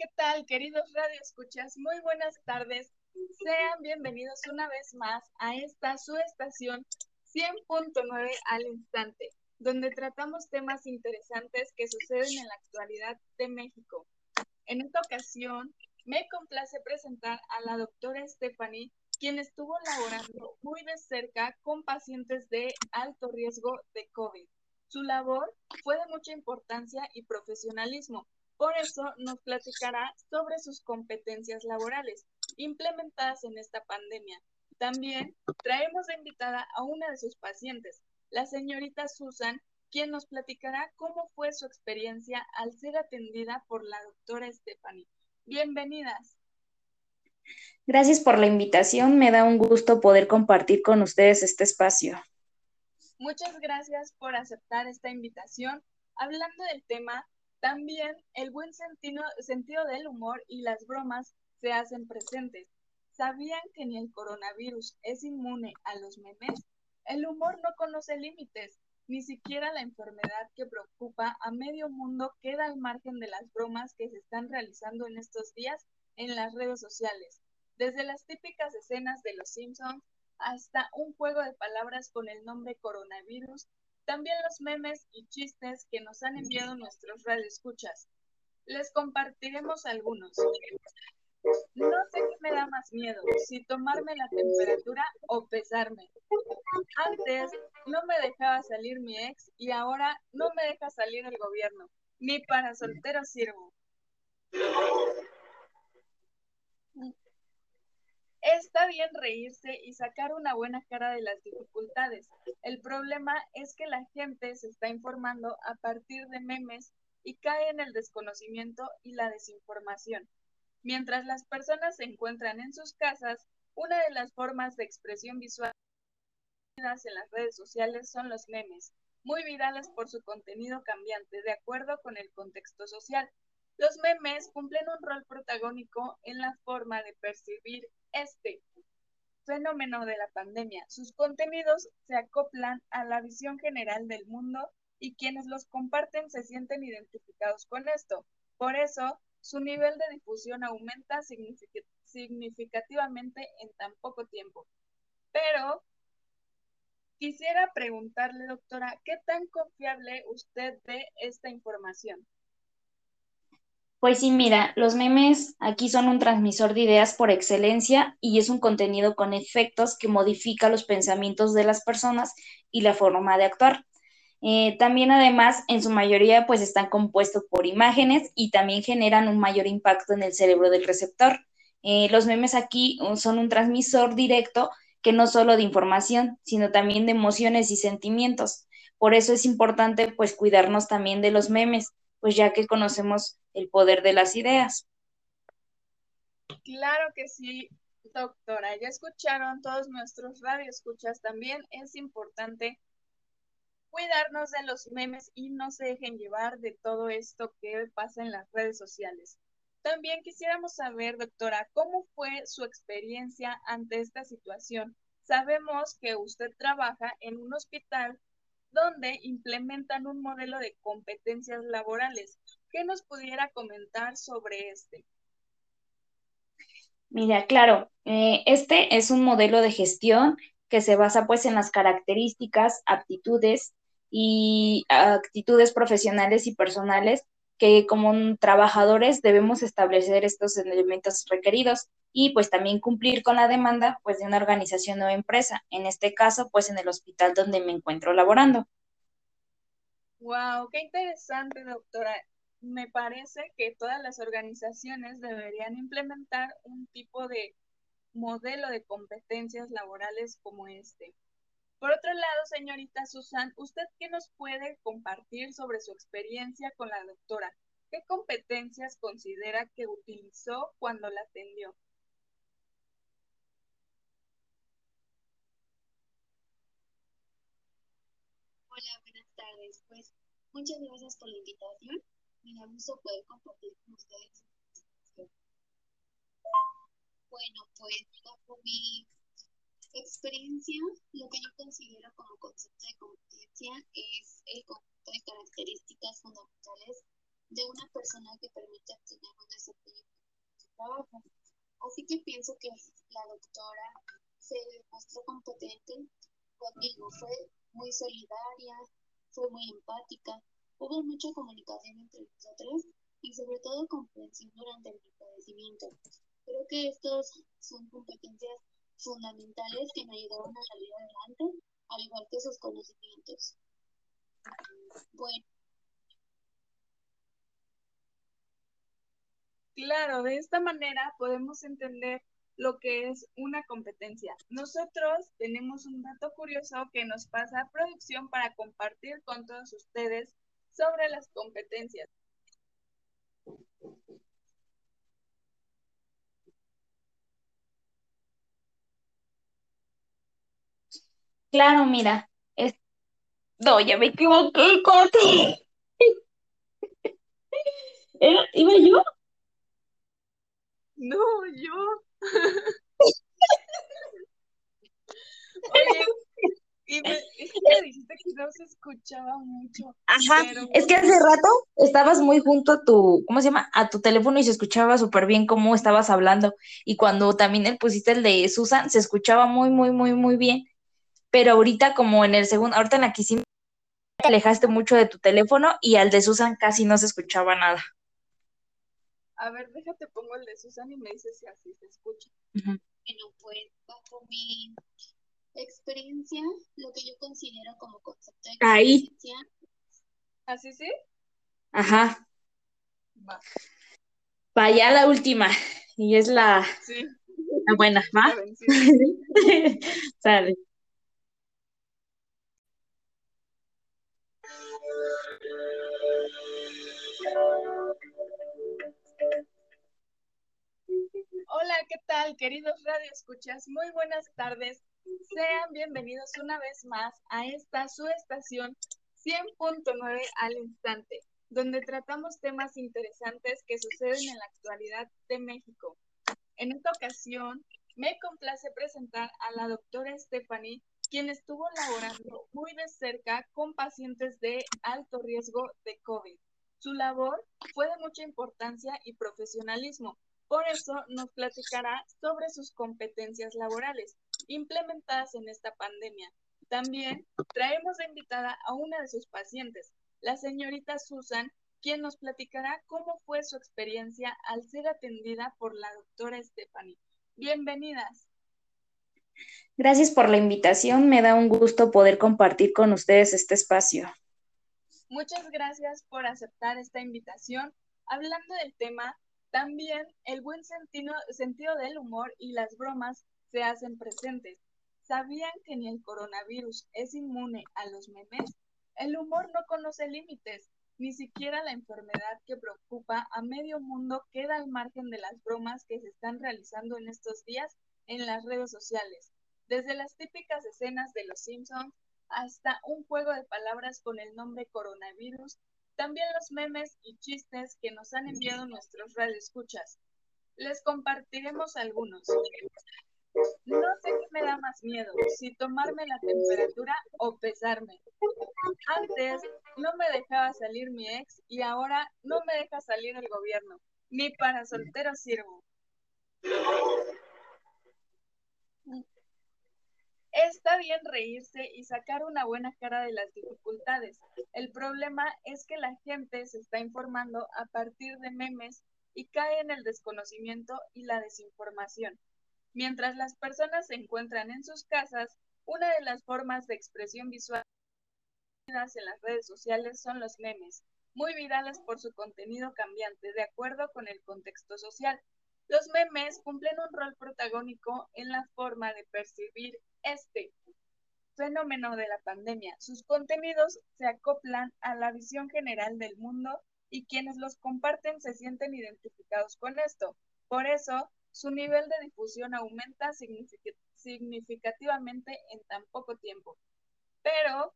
¿qué tal, queridos radioescuchas? Muy buenas tardes. Sean bienvenidos una vez más a esta su estación 100.9 al instante, donde tratamos temas interesantes que suceden en la actualidad de México. En esta ocasión, me complace presentar a la doctora Stephanie, quien estuvo laborando muy de cerca con pacientes de alto riesgo de COVID. Su labor fue de mucha importancia y profesionalismo, por eso nos platicará sobre sus competencias laborales implementadas en esta pandemia. También traemos de invitada a una de sus pacientes, la señorita Susan, quien nos platicará cómo fue su experiencia al ser atendida por la doctora Stephanie. Bienvenidas. Gracias por la invitación. Me da un gusto poder compartir con ustedes este espacio. Muchas gracias por aceptar esta invitación. Hablando del tema, también el buen sentido, del humor y las bromas se hacen presentes. ¿Sabían que ni el coronavirus es inmune a los memes? El humor no conoce límites, ni siquiera la enfermedad que preocupa a medio mundo queda al margen de las bromas que se están realizando en estos días en las redes sociales. Desde las típicas escenas de Los Simpsons hasta un juego de palabras con el nombre coronavirus también los memes y chistes que nos han enviado nuestros radioescuchas. Les compartiremos algunos. No sé qué me da más miedo, si tomarme la temperatura o pesarme. Antes no me dejaba salir mi ex y ahora no me deja salir el gobierno. Ni para soltero sirvo. Está bien reírse y sacar una buena cara de las dificultades. El problema es que la gente se está informando a partir de memes y cae en el desconocimiento y la desinformación. Mientras las personas se encuentran en sus casas, una de las formas de expresión visual en las redes sociales son los memes, muy virales por su contenido cambiante de acuerdo con el contexto social. Los memes cumplen un rol protagónico en la forma de percibir este fenómeno de la pandemia. Sus contenidos se acoplan a la visión general del mundo y quienes los comparten se sienten identificados con esto. Por eso, su nivel de difusión aumenta significativamente en tan poco tiempo. Pero quisiera preguntarle, doctora, ¿qué tan confiable usted ve esta información? Pues sí, mira, los memes aquí son un transmisor de ideas por excelencia y es un contenido con efectos que modifica los pensamientos de las personas y la forma de actuar. Eh, también además, en su mayoría, pues están compuestos por imágenes y también generan un mayor impacto en el cerebro del receptor. Eh, los memes aquí uh, son un transmisor directo que no solo de información, sino también de emociones y sentimientos. Por eso es importante pues cuidarnos también de los memes, pues ya que conocemos el poder de las ideas. Claro que sí, doctora. Ya escucharon todos nuestros radioescuchas. También es importante cuidarnos de los memes y no se dejen llevar de todo esto que pasa en las redes sociales. También quisiéramos saber, doctora, cómo fue su experiencia ante esta situación. Sabemos que usted trabaja en un hospital donde implementan un modelo de competencias laborales. ¿Qué nos pudiera comentar sobre este? Mira, claro, eh, este es un modelo de gestión que se basa pues en las características, aptitudes y actitudes profesionales y personales que como trabajadores debemos establecer estos elementos requeridos y pues también cumplir con la demanda pues de una organización o empresa, en este caso pues en el hospital donde me encuentro laborando. Wow, qué interesante, doctora me parece que todas las organizaciones deberían implementar un tipo de modelo de competencias laborales como este. Por otro lado, señorita Susan, ¿usted qué nos puede compartir sobre su experiencia con la doctora? ¿Qué competencias considera que utilizó cuando la atendió? Hola, buenas tardes. Pues muchas gracias por la invitación me da gusto poder compartir con ustedes. Bueno, pues mi experiencia, lo que yo considero como concepto de competencia es el conjunto de características fundamentales de una persona que permite obtener un desempeño en su trabajo. Así que pienso que la doctora se mostró competente conmigo, fue muy solidaria, fue muy empática, hubo mucha comunicación entre nosotros y sobre todo comprensión durante el padecimiento. Creo que estos son competencias fundamentales que me ayudaron a salir adelante, al igual que sus conocimientos. Bueno. Claro, de esta manera podemos entender lo que es una competencia. Nosotros tenemos un dato curioso que nos pasa a producción para compartir con todos ustedes sobre las competencias. Claro, mira. Es... No, ya me equivoqué, Coti. ¿Iba yo? No, yo. Oye, y me, es que dijiste que no se escuchaba mucho. Ajá, es que hace rato estabas muy junto a tu, ¿cómo se llama? A tu teléfono y se escuchaba súper bien cómo estabas hablando. Y cuando también pusiste el de Susan, se escuchaba muy, muy, muy, muy bien. Pero ahorita como en el segundo, ahorita en la que sí te alejaste mucho de tu teléfono y al de Susan casi no se escuchaba nada. A ver, déjate pongo el de Susan y me dices si así se escucha. Bueno, pues bajo mi experiencia, lo que yo considero como concepto de Ahí. ¿Así sí? Ajá. Va. Vaya la última. Y es la, sí. la buena, ¿va? Sale. Hola, ¿qué tal, queridos radioescuchas? Muy buenas tardes. Sean bienvenidos una vez más a esta su estación 100.9 al instante, donde tratamos temas interesantes que suceden en la actualidad de México. En esta ocasión, me complace presentar a la doctora Stephanie, quien estuvo laborando muy de cerca con pacientes de alto riesgo de COVID. Su labor fue de mucha importancia y profesionalismo, por eso nos platicará sobre sus competencias laborales implementadas en esta pandemia. También traemos de invitada a una de sus pacientes, la señorita Susan, quien nos platicará cómo fue su experiencia al ser atendida por la doctora Stephanie. Bienvenidas. Gracias por la invitación. Me da un gusto poder compartir con ustedes este espacio. Muchas gracias por aceptar esta invitación. Hablando del tema, también el buen sentido, sentido del humor y las bromas se hacen presentes. ¿Sabían que ni el coronavirus es inmune a los memes? El humor no conoce límites, ni siquiera la enfermedad que preocupa a medio mundo queda al margen de las bromas que se están realizando en estos días en las redes sociales. Desde las típicas escenas de Los Simpsons hasta un juego de palabras con el nombre coronavirus también los memes y chistes que nos han enviado nuestros radioescuchas. Les compartiremos algunos. No sé qué me da más miedo, si tomarme la temperatura o pesarme. Antes no me dejaba salir mi ex y ahora no me deja salir el gobierno. Ni para soltero sirvo. Está bien reírse y sacar una buena cara de las dificultades. El problema es que la gente se está informando a partir de memes y cae en el desconocimiento y la desinformación. Mientras las personas se encuentran en sus casas, una de las formas de expresión visual en las redes sociales son los memes, muy virales por su contenido cambiante de acuerdo con el contexto social. Los memes cumplen un rol protagónico en la forma de percibir este fenómeno de la pandemia. Sus contenidos se acoplan a la visión general del mundo y quienes los comparten se sienten identificados con esto. Por eso, su nivel de difusión aumenta significativamente en tan poco tiempo. Pero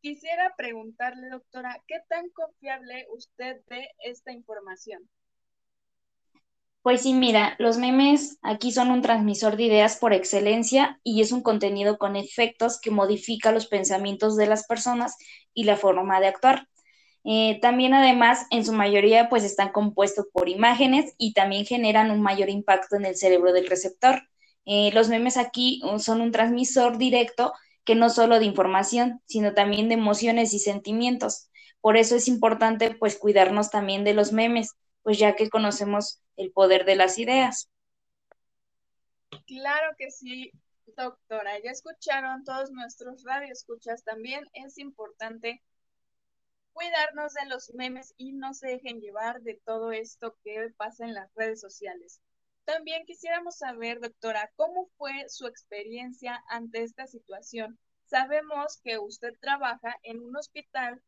quisiera preguntarle, doctora, ¿qué tan confiable usted ve esta información? Pues sí, mira, los memes aquí son un transmisor de ideas por excelencia y es un contenido con efectos que modifica los pensamientos de las personas y la forma de actuar. Eh, también además, en su mayoría, pues están compuestos por imágenes y también generan un mayor impacto en el cerebro del receptor. Eh, los memes aquí uh, son un transmisor directo que no solo de información, sino también de emociones y sentimientos. Por eso es importante pues cuidarnos también de los memes, pues ya que conocemos el poder de las ideas. Claro que sí, doctora. Ya escucharon todos nuestros radioescuchas. También es importante cuidarnos de los memes y no se dejen llevar de todo esto que pasa en las redes sociales. También quisiéramos saber, doctora, cómo fue su experiencia ante esta situación. Sabemos que usted trabaja en un hospital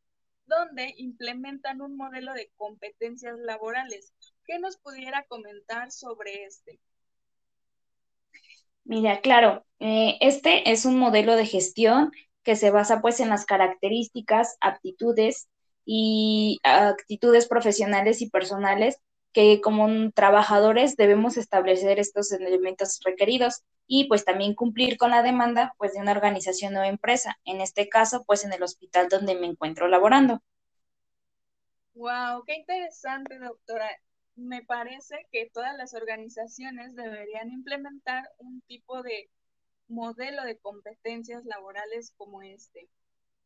donde implementan un modelo de competencias laborales. ¿Qué nos pudiera comentar sobre este? Mira, claro, eh, este es un modelo de gestión que se basa pues en las características, aptitudes y actitudes profesionales y personales que como trabajadores debemos establecer estos elementos requeridos y pues también cumplir con la demanda pues de una organización o empresa, en este caso pues en el hospital donde me encuentro laborando. Wow, qué interesante, doctora. Me parece que todas las organizaciones deberían implementar un tipo de modelo de competencias laborales como este.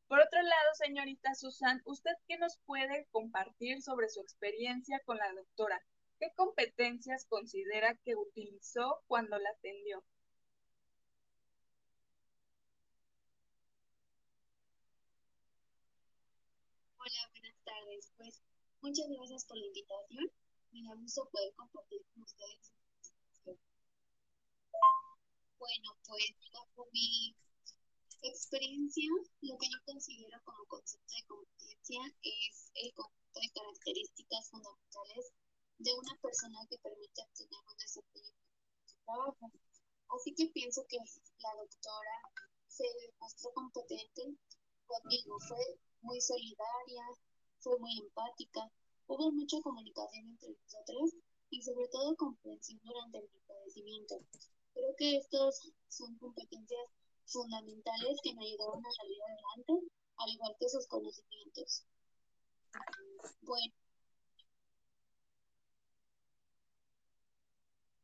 Por otro lado, señorita Susan, ¿usted qué nos puede compartir sobre su experiencia con la doctora? ¿Qué competencias considera que utilizó cuando la atendió? Hola, buenas tardes. Pues muchas gracias por la invitación. Me da gusto poder compartir con ustedes. Bueno, pues bajo mi experiencia, lo que yo considero como concepto de competencia es el conjunto de características fundamentales de una persona que permite obtener un desempeño en su trabajo. Así que pienso que la doctora se demostró competente conmigo, fue muy solidaria, fue muy empática, hubo mucha comunicación entre nosotros y sobre todo comprensión durante el padecimiento. Creo que estos son competencias fundamentales que me ayudaron a salir adelante, al igual que sus conocimientos. Bueno,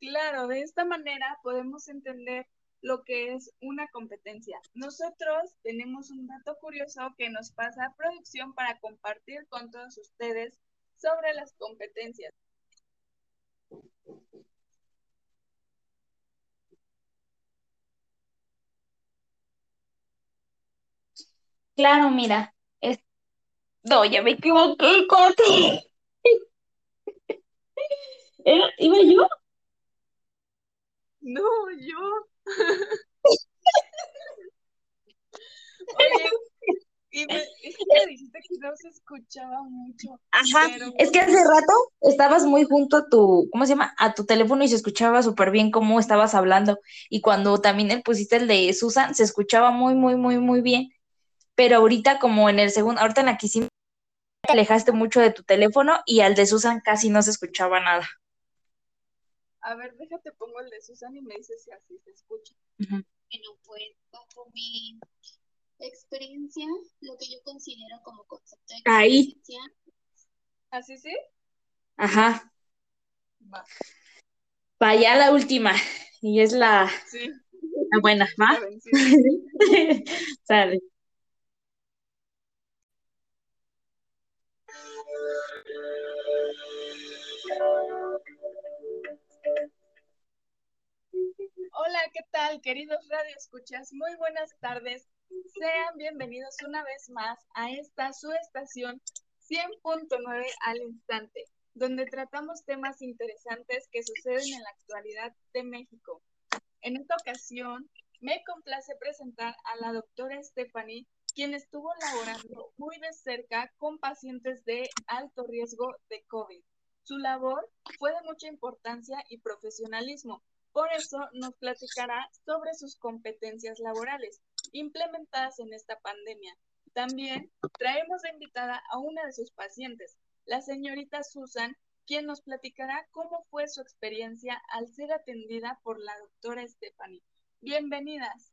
Claro, de esta manera podemos entender lo que es una competencia. Nosotros tenemos un dato curioso que nos pasa a producción para compartir con todos ustedes sobre las competencias. Claro, mira, es... no, ya me equivoqué, corte. ¿Iba yo? No, yo. Oye, y me, es que me dijiste que no se escuchaba mucho. Ajá, es que hace rato estabas muy junto a tu, ¿cómo se llama? A tu teléfono y se escuchaba súper bien cómo estabas hablando. Y cuando también pusiste el de Susan, se escuchaba muy, muy, muy, muy bien. Pero ahorita como en el segundo, ahorita en la que sí te alejaste mucho de tu teléfono y al de Susan casi no se escuchaba nada. A ver, déjate, pongo el de Susan y me dices si así se escucha. Bueno, pues bajo mi experiencia, lo que yo considero como concepto de Ahí. ¿Así sí? Ajá. Va. Vaya la última. Y es la, sí. la buena, ¿va? Sale. Hola, ¿qué tal, queridos Radio Escuchas? Muy buenas tardes. Sean bienvenidos una vez más a esta su estación 100.9 al instante, donde tratamos temas interesantes que suceden en la actualidad de México. En esta ocasión, me complace presentar a la doctora Stephanie, quien estuvo laborando muy de cerca con pacientes de alto riesgo de COVID. Su labor fue de mucha importancia y profesionalismo, por eso nos platicará sobre sus competencias laborales implementadas en esta pandemia. También traemos de invitada a una de sus pacientes, la señorita Susan, quien nos platicará cómo fue su experiencia al ser atendida por la doctora Stephanie. Bienvenidas.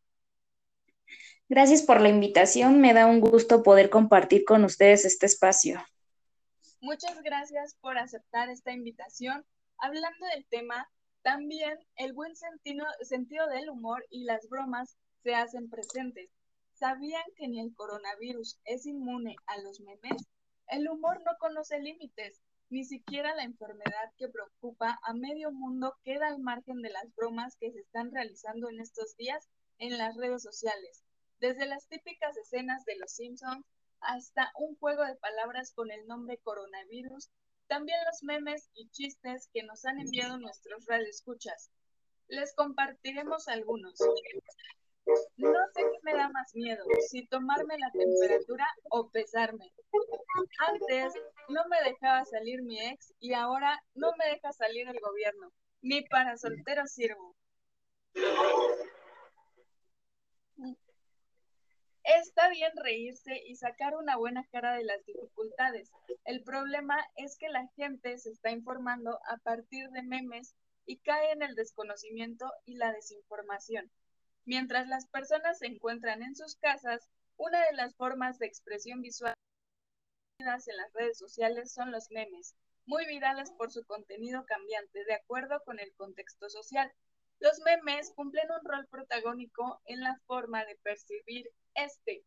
Gracias por la invitación. Me da un gusto poder compartir con ustedes este espacio. Muchas gracias por aceptar esta invitación. Hablando del tema, también el buen sentido, del humor y las bromas se hacen presentes. ¿Sabían que ni el coronavirus es inmune a los memes? El humor no conoce límites, ni siquiera la enfermedad que preocupa a medio mundo queda al margen de las bromas que se están realizando en estos días en las redes sociales. Desde las típicas escenas de Los Simpsons hasta un juego de palabras con el nombre coronavirus, también los memes y chistes que nos han enviado nuestros radioescuchas. Les compartiremos algunos. No sé qué me da más miedo, si tomarme la temperatura o pesarme. Antes no me dejaba salir mi ex y ahora no me deja salir el gobierno. Ni para soltero sirvo. Está bien reírse y sacar una buena cara de las dificultades. El problema es que la gente se está informando a partir de memes y cae en el desconocimiento y la desinformación. Mientras las personas se encuentran en sus casas, una de las formas de expresión visual en las redes sociales son los memes, muy virales por su contenido cambiante de acuerdo con el contexto social. Los memes cumplen un rol protagónico en la forma de percibir este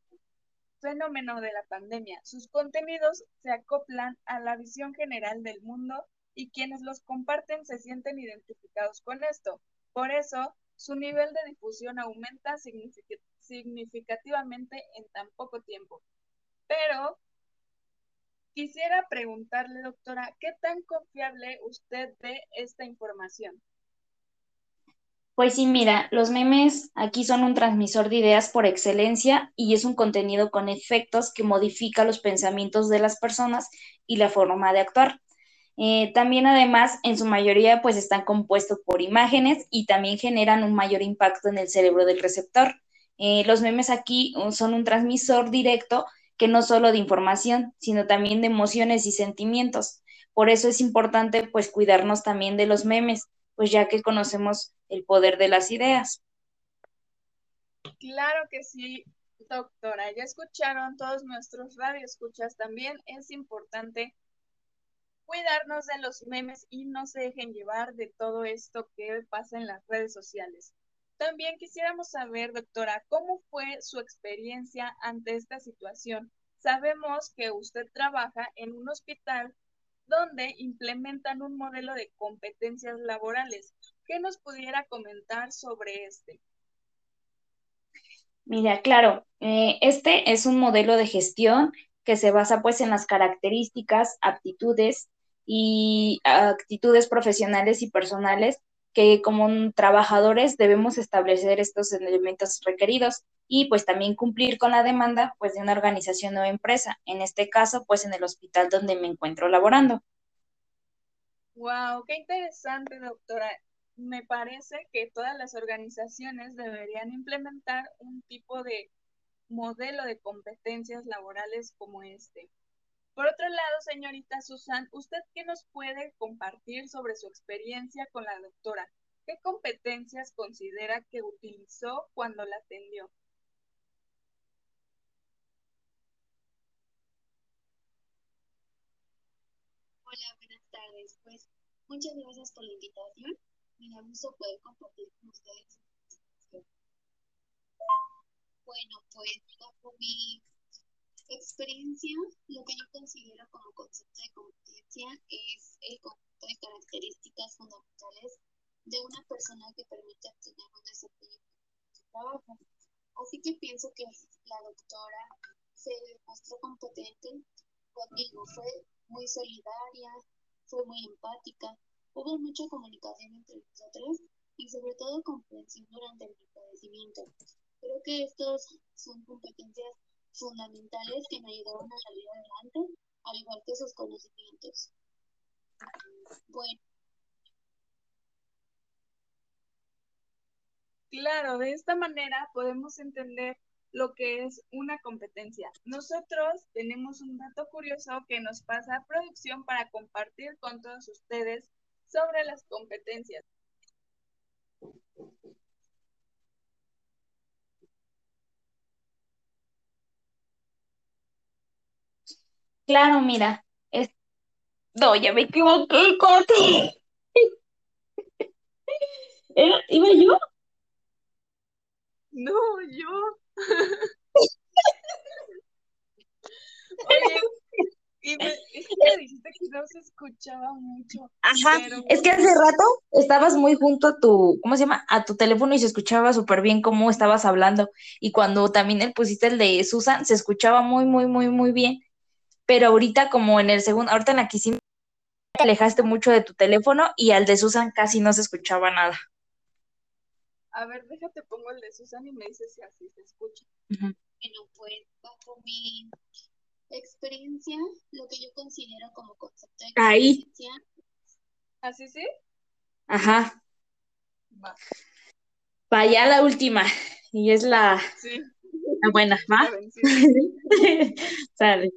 fenómeno de la pandemia. Sus contenidos se acoplan a la visión general del mundo y quienes los comparten se sienten identificados con esto. Por eso, su nivel de difusión aumenta significativamente en tan poco tiempo. Pero quisiera preguntarle, doctora, ¿qué tan confiable usted ve esta información? Pues sí, mira, los memes aquí son un transmisor de ideas por excelencia y es un contenido con efectos que modifica los pensamientos de las personas y la forma de actuar. Eh, también además, en su mayoría, pues están compuestos por imágenes y también generan un mayor impacto en el cerebro del receptor. Eh, los memes aquí uh, son un transmisor directo que no solo de información, sino también de emociones y sentimientos. Por eso es importante pues cuidarnos también de los memes, pues ya que conocemos el poder de las ideas. Claro que sí, doctora. Ya escucharon todos nuestros radioescuchas. También es importante cuidarnos de los memes y no se dejen llevar de todo esto que pasa en las redes sociales. También quisiéramos saber, doctora, ¿cómo fue su experiencia ante esta situación? Sabemos que usted trabaja en un hospital donde implementan un modelo de competencias laborales. ¿Qué nos pudiera comentar sobre este? Mira, claro, eh, este es un modelo de gestión que se basa pues en las características, aptitudes y actitudes profesionales y personales que como trabajadores debemos establecer estos elementos requeridos y pues también cumplir con la demanda pues de una organización o empresa, en este caso pues en el hospital donde me encuentro laborando. Wow, qué interesante, doctora. Me parece que todas las organizaciones deberían implementar un tipo de modelo de competencias laborales como este. Por otro lado, señorita Susan, ¿usted qué nos puede compartir sobre su experiencia con la doctora? ¿Qué competencias considera que utilizó cuando la atendió? Hola, buenas tardes. Pues muchas gracias por la invitación. Me da gusto poder compartir con ustedes. Bueno, pues mi experiencia, lo que yo considero como concepto de competencia es el conjunto de características fundamentales de una persona que permite obtener un desempeño en su trabajo. Así que pienso que la doctora se demostró competente conmigo, fue muy solidaria, fue muy empática, hubo mucha comunicación entre nosotros y sobre todo comprensión durante el padecimiento. Creo que estos son competencias fundamentales que me ayudaron a salir adelante, al igual que sus conocimientos. Bueno. Claro, de esta manera podemos entender lo que es una competencia. Nosotros tenemos un dato curioso que nos pasa a producción para compartir con todos ustedes sobre las competencias. Claro, mira, No, ya me equivoqué, Coti. ¿Iba yo? No, yo. Oye, y me, es que me dijiste que no se escuchaba mucho. Ajá, pero- es que hace rato estabas muy junto a tu, ¿cómo se llama? A tu teléfono y se escuchaba súper bien cómo estabas hablando. Y cuando también le pusiste el de Susan, se escuchaba muy, muy, muy, muy bien. Pero ahorita como en el segundo, ahorita en la que hicimos, te alejaste mucho de tu teléfono y al de Susan casi no se escuchaba nada. A ver, déjate, pongo el de Susan y me dices si así se escucha. Bueno, pues bajo mi experiencia, lo que yo considero como concepto de Ahí. excelencia, ¿Así sí? Ajá. Va. Vaya la última. Y es la, Sí, la buena, ¿va? Sale.